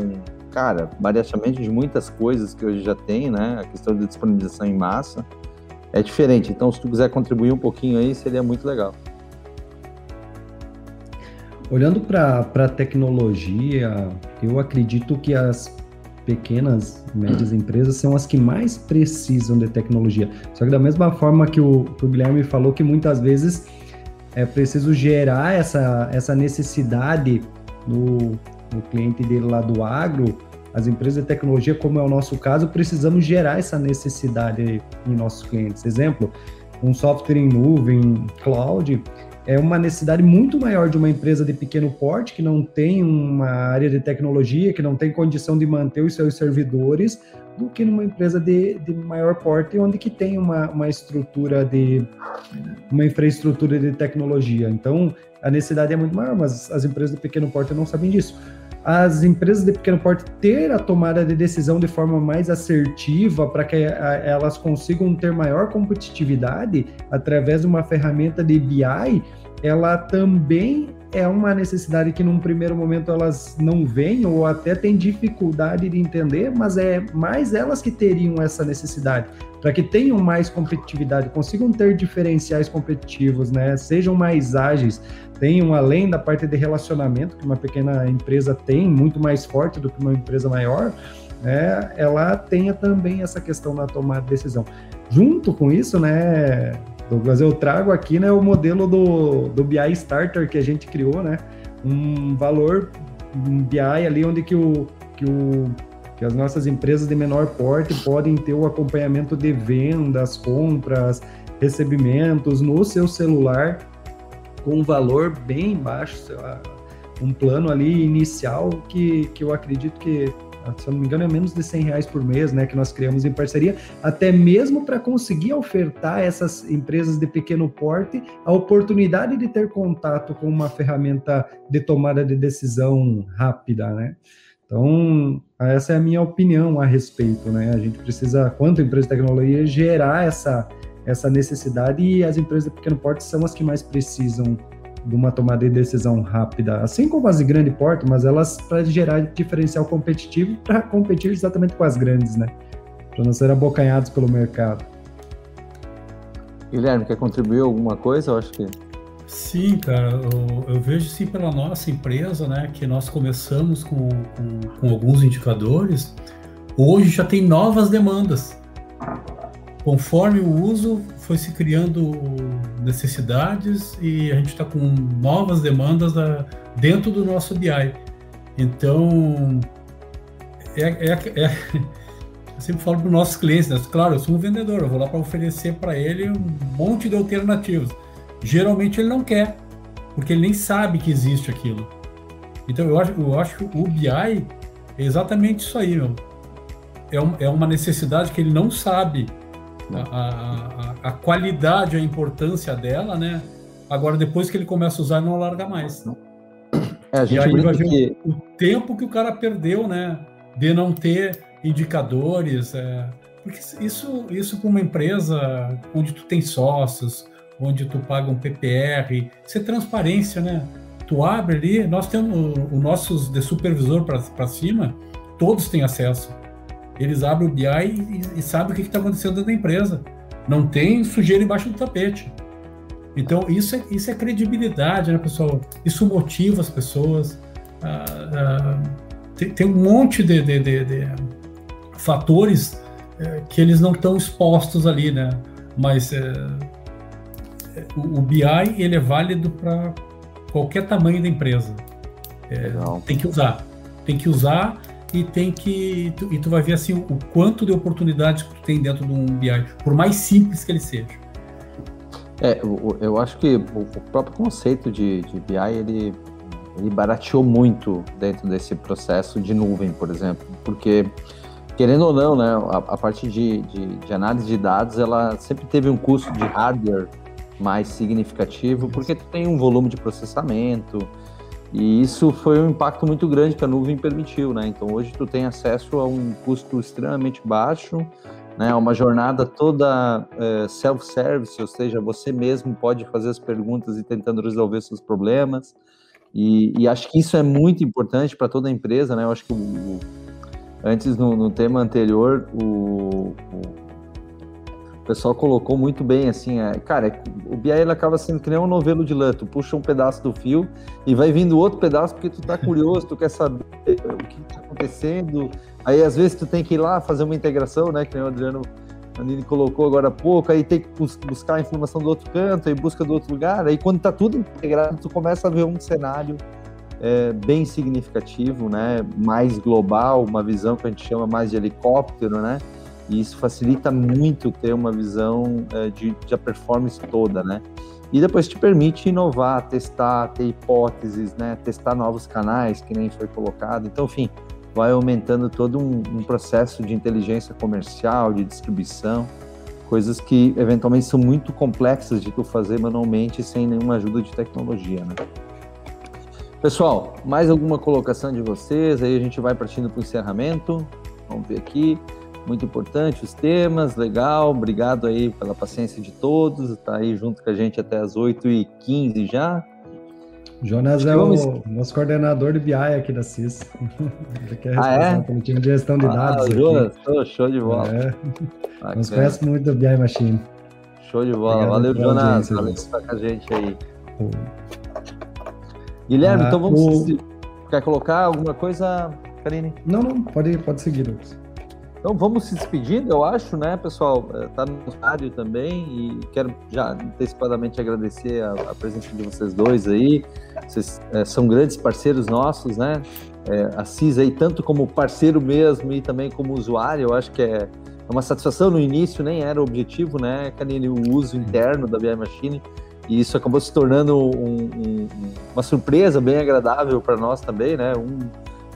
cara, variações de muitas coisas que hoje já tem, né? A questão de disponibilização em massa é diferente. Então, se tu quiser contribuir um pouquinho aí, seria muito legal. Olhando para a tecnologia, eu acredito que as pequenas, médias (clears throat) empresas são as que mais precisam de tecnologia. Só que da mesma forma que o, que o Guilherme falou que muitas vezes é preciso gerar essa, essa necessidade no, no cliente dele lá do agro, as empresas de tecnologia, como é o nosso caso, precisamos gerar essa necessidade em nossos clientes. Exemplo, um software em nuvem, cloud, é uma necessidade muito maior de uma empresa de pequeno porte, que não tem uma área de tecnologia, que não tem condição de manter os seus servidores, do que numa empresa de, de maior porte, onde que tem uma, uma estrutura de uma infraestrutura de tecnologia. Então, a necessidade é muito maior, mas as empresas de pequeno porte não sabem disso. As empresas de pequeno porte ter a tomada de decisão de forma mais assertiva para que elas consigam ter maior competitividade através de uma ferramenta de BI, ela também é uma necessidade que num primeiro momento elas não veem ou até têm dificuldade de entender, mas é mais elas que teriam essa necessidade para que tenham mais competitividade, consigam ter diferenciais competitivos, né? Sejam mais ágeis, tenham além da parte de relacionamento que uma pequena empresa tem, muito mais forte do que uma empresa maior, né? Ela tenha também essa questão na tomada de decisão. Junto com isso, né, Douglas, eu trago aqui né, o modelo do, do BI Starter que a gente criou, né? Um valor um BI ali onde que o, que o que as nossas empresas de menor porte podem ter o acompanhamento de vendas, compras, recebimentos no seu celular com um valor bem baixo, um plano ali inicial que, que eu acredito que se eu não me engano, é menos de 100 reais por mês, né, que nós criamos em parceria, até mesmo para conseguir ofertar essas empresas de pequeno porte a oportunidade de ter contato com uma ferramenta de tomada de decisão rápida, né? Então, essa é a minha opinião a respeito, né? A gente precisa, quanto empresa de tecnologia, gerar essa, essa necessidade e as empresas de pequeno porte são as que mais precisam de uma tomada de decisão rápida, assim como as de grande porte, mas elas para gerar diferencial competitivo para competir exatamente com as grandes, né? Para não ser abocanhados pelo mercado. Guilherme, quer contribuir alguma coisa? Eu acho que Sim, cara, eu, eu, vejo sim pela nossa empresa, né, que nós começamos com, com, com, alguns indicadores, hoje já tem novas demandas. Conforme o uso foi se criando necessidades e a gente está com novas demandas da, dentro do nosso BI. Então, é, é, é (laughs) eu sempre falo para os nossos clientes, né? claro, eu sou um vendedor, eu vou lá para oferecer para ele um monte de alternativas. Geralmente ele não quer, porque ele nem sabe que existe aquilo. Então eu acho, eu acho que o BI é exatamente isso aí, meu. É, um, é uma necessidade que ele não sabe a, a, a, qualidade, a importância dela, né? Agora, depois que ele começa a usar, não larga mais. É, e aí vai ver que... o, o, tempo que o cara perdeu, né? De não ter indicadores. É, porque isso, isso para uma empresa onde tu tem sócios, onde tu paga um PPR, isso é transparência, né? Tu abre ali, nós temos os nossos de supervisor para cima, todos têm acesso. Eles abrem o BI e, e sabem o que está acontecendo dentro da empresa. Não tem sujeira embaixo do tapete. Então, isso é, isso é credibilidade, né, pessoal? Isso motiva as pessoas. Ah, ah, tem, tem, um monte de, de, de, de fatores é, que eles não estão expostos ali, né? Mas é, o, o, BI ele é válido para qualquer tamanho da empresa. É, tem que usar, tem que usar e tem que tu, e tu vai ver assim o, quanto de oportunidades que tu tem dentro de um BI, por mais simples que ele seja. É, eu, eu acho que o, próprio conceito de, de BI ele ele barateou muito dentro desse processo de nuvem, por exemplo, porque querendo ou não, né, a, a parte de, de, de, análise de dados, ela sempre teve um custo de hardware mais significativo, porque tu tem um volume de processamento, e isso foi um impacto muito grande que a nuvem permitiu, né? Então hoje tu tem acesso a um custo extremamente baixo, né? Uma jornada toda é, self-service, ou seja, você mesmo pode fazer as perguntas e tentando resolver seus problemas. E, e acho que isso é muito importante para toda a empresa, né? Eu acho que o, antes no, no tema anterior o, o o pessoal colocou muito bem, assim, é, cara, o BI ele acaba sendo que nem um novelo de lã, tu puxa um pedaço do fio e vai vindo outro pedaço porque tu tá (laughs) curioso, tu quer saber o que tá acontecendo, aí às vezes tu tem que ir lá fazer uma integração, né, que nem o Adriano Manini colocou agora há pouco, aí tem que buscar a informação do outro canto, aí busca do outro lugar, aí quando tá tudo integrado, tu começa a ver um cenário é, bem significativo, né, mais global, uma visão que a gente chama mais de helicóptero, né, e isso facilita muito ter uma visão é, de, de a performance toda, né? E depois te permite inovar, testar, ter hipóteses, né? Testar novos canais, que nem foi colocado. Então, enfim, vai aumentando todo um, um processo de inteligência comercial, de distribuição, coisas que eventualmente são muito complexas de tu fazer manualmente sem nenhuma ajuda de tecnologia, né? Pessoal, mais alguma colocação de vocês? Aí a gente vai partindo para o encerramento. Vamos ver aqui muito importante os temas, legal, obrigado aí pela paciência de todos, está aí junto com a gente até as 8h15 já. Jonas é vamos... o nosso coordenador de BI aqui da CIS. (laughs) Ele que é responsável ah, é? pelo time de gestão de ah, dados. Jonas, oh, show de bola. É. Nos conhece muito do BI Machine. Show de bola. Obrigado Valeu, Jonas. Valeu por estar com a gente aí. Guilherme, ah, então vamos. O... Quer colocar alguma coisa, Karine? Não, não, pode, pode seguir, Lucas. Então vamos se despedindo, eu acho, né, pessoal? Está no rádio também e quero já antecipadamente agradecer a, a presença de vocês dois aí. Vocês é, são grandes parceiros nossos, né? É, a CIS aí, tanto como parceiro mesmo e também como usuário, eu acho que é uma satisfação no início, nem era o objetivo, né, Canine, o uso interno da BI Machine. E isso acabou se tornando um, um, uma surpresa bem agradável para nós também, né? Um,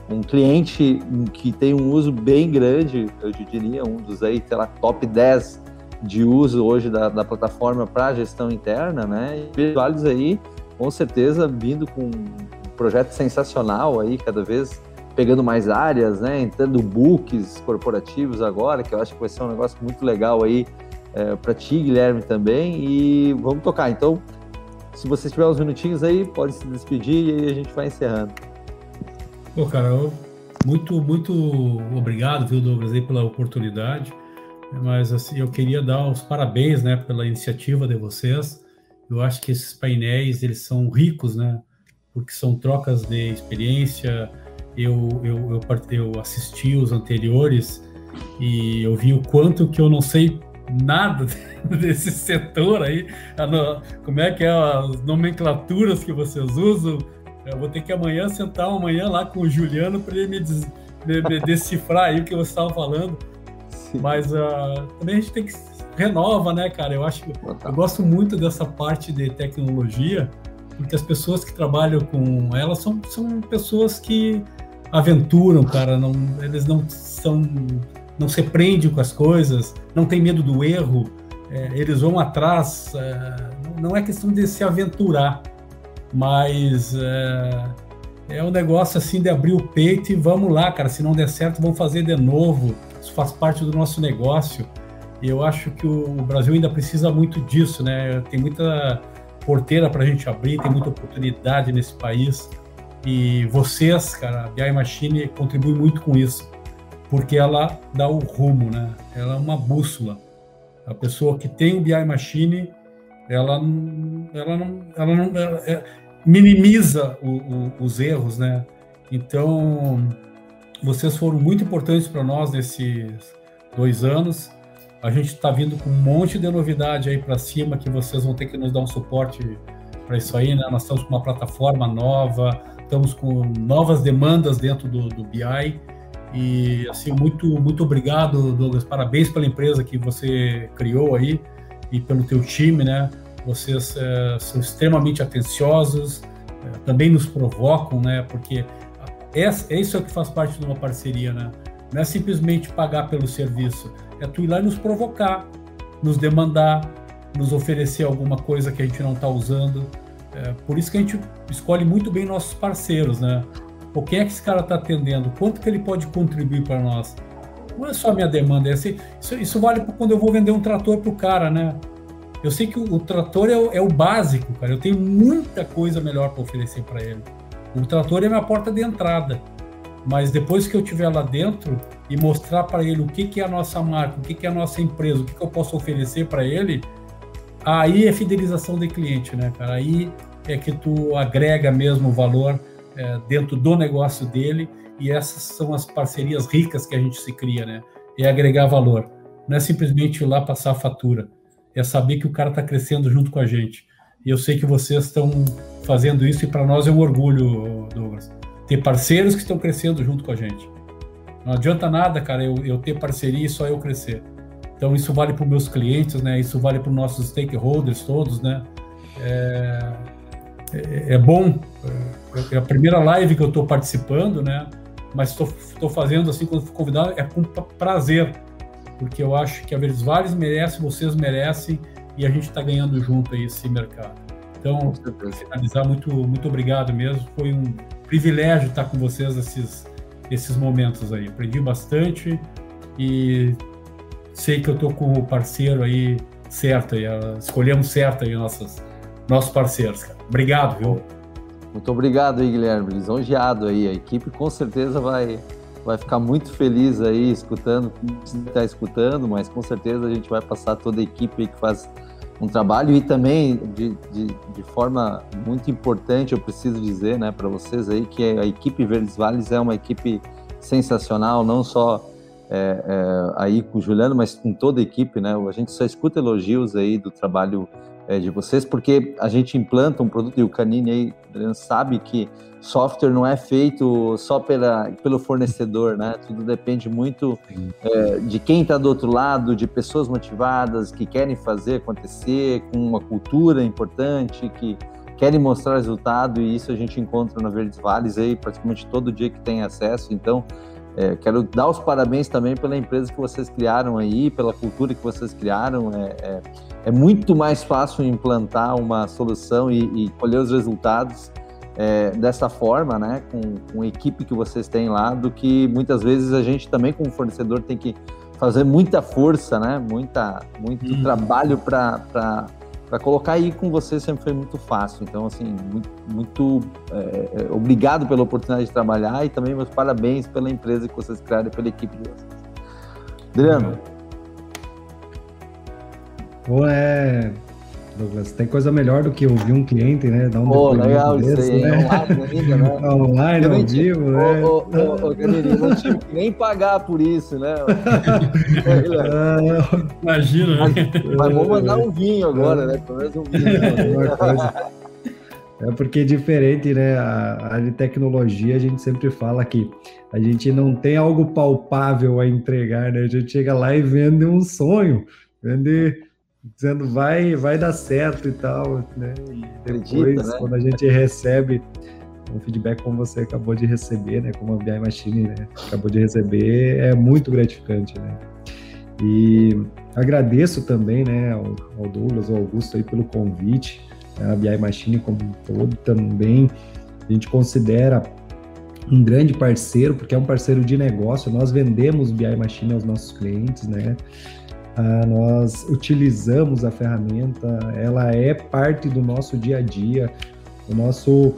um cliente que tem um uso bem grande, eu diria, um dos aí, sei lá, top 10 de uso hoje da, da plataforma para gestão interna, né? E visuais aí, com certeza, vindo com um projeto sensacional aí, cada vez pegando mais áreas, né? Entrando books corporativos agora, que eu acho que vai ser um negócio muito legal aí é, para ti, Guilherme, também. E vamos tocar. Então, se você tiver uns minutinhos aí, pode se despedir e aí a gente vai encerrando. Pô, cara, muito, muito obrigado, viu, Douglas, aí pela oportunidade. Mas assim, eu queria dar os parabéns, né, pela iniciativa de vocês. Eu acho que esses painéis eles são ricos, né, porque são trocas de experiência. Eu, eu, eu, eu assisti os anteriores e eu vi o quanto que eu não sei nada (laughs) desse setor aí. Como é que é as nomenclaturas que vocês usam? Eu vou ter que amanhã sentar amanhã lá com o Juliano para ele me, des, me, me, decifrar aí o que você estava falando. Sim. Mas uh, também a gente tem que renova, né, cara? Eu acho eu gosto muito dessa parte de tecnologia, porque as pessoas que trabalham com ela são, são pessoas que aventuram, cara. Não, eles não são não se prendem com as coisas, não tem medo do erro, é, eles vão atrás. É, não é questão de se aventurar, mas é, é um negócio assim de abrir o peito e vamos lá, cara. Se não der certo, vamos fazer de novo. Isso faz parte do nosso negócio. E eu acho que o Brasil ainda precisa muito disso, né? Tem muita porteira para a gente abrir, tem muita oportunidade nesse país. E vocês, cara, a BI Machine contribui muito com isso porque ela dá o rumo, né? Ela é uma bússola. A pessoa que tem o BI Machine, ela, ela não, ela não ela, é, minimiza o, o, os erros, né? Então, vocês foram muito importantes para nós nesses dois anos. A gente está vindo com um monte de novidade aí para cima que vocês vão ter que nos dar um suporte para isso aí, né? Nós estamos com uma plataforma nova, estamos com novas demandas dentro do, do BI e assim, muito, muito obrigado, Douglas. Parabéns pela empresa que você criou aí e pelo teu time, né? Vocês é, são extremamente atenciosos, é, também nos provocam, né? Porque é, isso que faz parte de uma parceria, né? Não é simplesmente pagar pelo serviço, é tu ir lá e nos provocar, nos demandar, nos oferecer alguma coisa que a gente não está usando. É, por isso que a gente escolhe muito bem nossos parceiros, né? Pô, quem é que esse cara está atendendo? Quanto que ele pode contribuir para nós? Não é só a minha demanda, é assim, isso, isso vale para quando eu vou vender um trator para o cara, né? Eu sei que o, o trator é o, é o, básico, cara. Eu tenho muita coisa melhor para oferecer para ele. O trator é minha porta de entrada. Mas depois que eu estiver lá dentro e mostrar para ele o que, que é a nossa marca, o que, que é a nossa empresa, o que, que eu posso oferecer para ele, aí é fidelização de cliente, né, cara? Aí é que tu agrega mesmo o valor é, dentro do negócio dele e essas são as parcerias ricas que a gente se cria, né? É agregar valor. Não é simplesmente ir lá passar a fatura. É saber que o cara está crescendo junto com a gente. E eu sei que vocês estão fazendo isso e para nós é um orgulho, Douglas. Ter parceiros que estão crescendo junto com a gente. Não adianta nada, cara, eu, eu ter parceria e só eu crescer. Então isso vale para os meus clientes, né? Isso vale para os nossos stakeholders todos, né? É, é, é bom. É, a primeira live que eu estou participando, né? Mas estou fazendo assim quando fui convidado é com prazer, porque eu acho que a Verdes Vales merece, vocês merecem e a gente está ganhando junto aí esse mercado. Então, finalizar, muito muito obrigado mesmo. Foi um privilégio estar com vocês nesses esses momentos aí. Aprendi bastante e sei que eu estou com o parceiro aí certo aí, escolhemos certo aí nossas nossos parceiros. Cara. Obrigado, viu? Muito obrigado aí, Guilherme. Lisonjeado aí. A equipe com certeza vai, vai ficar muito feliz aí escutando, está escutando, mas com certeza a gente vai passar toda a equipe que faz um trabalho e também de, de, de forma muito importante, eu preciso dizer, né, para vocês aí que a equipe Verdes Vales é uma equipe sensacional, não só é, é, aí com o Juliano, mas com toda a equipe, né? A gente só escuta elogios aí do trabalho é, de vocês, porque a gente implanta um produto, e o Canini aí sabe que software não é feito só pela, pelo fornecedor, né? Tudo depende muito é, de quem está do outro lado, de pessoas motivadas que querem fazer acontecer, com uma cultura importante, que querem mostrar resultado, e isso a gente encontra na Verdes Vales aí praticamente todo dia que tem acesso. Então, é, quero dar os parabéns também pela empresa que vocês criaram aí, pela cultura que vocês criaram. É, é, é muito mais fácil implantar uma solução e, e colher os resultados é, dessa forma, né, com, com, a equipe que vocês têm lá, do que muitas vezes a gente também, como fornecedor, tem que fazer muita força, né, muita, muito hum. trabalho para para colocar aí com você sempre foi muito fácil. Então, assim, muito, muito é, é, obrigado pela oportunidade de trabalhar e também meus parabéns pela empresa que vocês criaram e pela equipe de vocês. Adriano. Bom, é, Douglas. Tem coisa melhor do que ouvir um cliente, né? Dar um Pô, legal desse, isso aí, né? online ainda, né? (laughs) online, ao vivo, né? Ô, ô, ô, não tive que nem pagar por isso, né? (laughs) Imagina, né? Mas, mas vou mandar um vinho agora, né? Pelo menos um vinho. É porque é diferente, né? A área de tecnologia, a gente sempre fala que a gente não tem algo palpável a entregar, né? A gente chega lá e vende um sonho, vende dizendo vai, vai dar certo e tal, né? E depois, Acredita, né? quando a gente recebe um feedback como você acabou de receber, né? Como a BI Machine né? acabou de receber, é muito gratificante, né? E agradeço também, né, ao, ao Douglas, ao Augusto aí pelo convite, né? a BI Machine como um todo também a gente considera um grande parceiro, porque é um parceiro de negócio, nós vendemos BI Machine aos nossos clientes, né? Ah, nós utilizamos a ferramenta, ela é parte do nosso dia a dia. O nosso,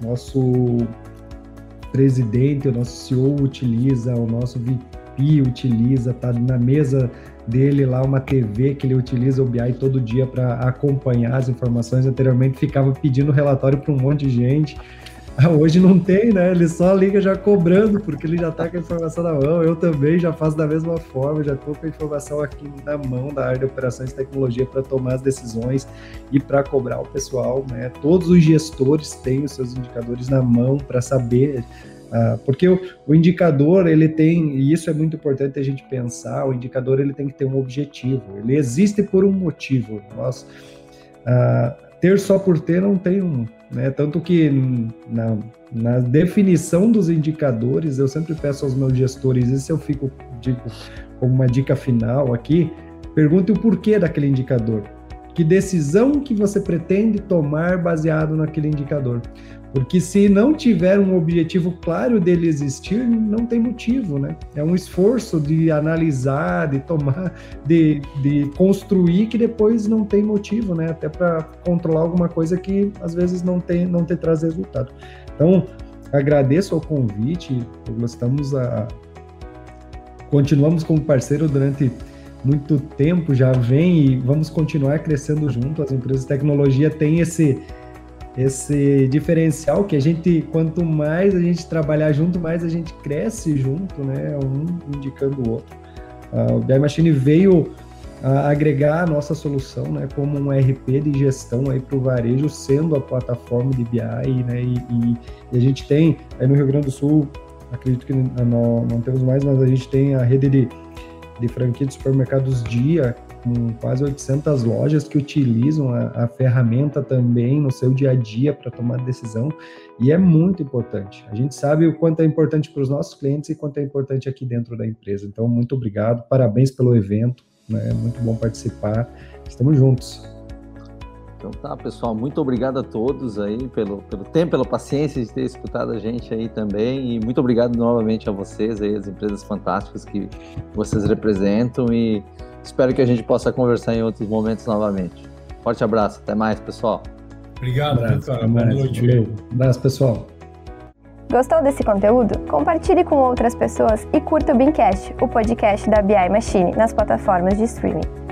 nosso presidente, o nosso CEO utiliza, o nosso VP utiliza, tá na mesa dele lá uma TV que ele utiliza o BI todo dia para acompanhar as informações. Anteriormente ficava pedindo relatório para um monte de gente. (laughs) Hoje não tem, né? Ele só liga já cobrando, porque ele já está com a informação na mão. Eu também já faço da mesma forma, já estou com a informação aqui na mão da área de operações e tecnologia para tomar as decisões e para cobrar o pessoal, né? Todos os gestores têm os seus indicadores na mão para saber. Uh, porque o, o, indicador ele tem e isso é muito importante a gente pensar o indicador ele tem que ter um objetivo ele existe por um motivo nós uh, ter só por ter não tem um né? Tanto que na, na, definição dos indicadores, eu sempre peço aos meus gestores, se eu fico digo, como uma dica final aqui, pergunte o porquê daquele indicador. Que decisão que você pretende tomar baseado naquele indicador? Porque se não tiver um objetivo claro dele existir, não tem motivo, né? É um esforço de analisar, de tomar, de, de construir que depois não tem motivo, né? Até para controlar alguma coisa que às vezes não tem, não te traz resultado. Então, agradeço o convite, estamos a continuamos como parceiro durante muito tempo, já vem e vamos continuar crescendo junto. As empresas de tecnologia têm esse esse diferencial que a gente, quanto mais a gente trabalhar junto, mais a gente cresce junto, né? Um indicando o outro. Uh, o BI Machine veio uh, agregar a nossa solução, né? Como um RP de gestão aí para o varejo, sendo a plataforma de BI, né? E, e, e, a gente tem aí no Rio Grande do Sul, acredito que não, não temos mais, mas a gente tem a rede de, de franquia de supermercados Dia, com quase 800 lojas que utilizam a, a ferramenta também no seu dia a dia para tomar decisão, e é muito importante. A gente sabe o quanto é importante para os nossos clientes e quanto é importante aqui dentro da empresa. Então, muito obrigado, parabéns pelo evento, né? muito bom participar, estamos juntos. Então tá, pessoal, muito obrigado a todos aí pelo, pelo tempo, pela paciência de ter escutado a gente aí também e muito obrigado novamente a vocês aí, as empresas fantásticas que vocês representam e Espero que a gente possa conversar em outros momentos novamente. Forte abraço, até mais, pessoal. Obrigado, abraço, cara. Boa noite. Valeu. Abraço, pessoal. Gostou desse conteúdo? Compartilhe com outras pessoas e curta o Beancast, o podcast da BI Machine, nas plataformas de streaming.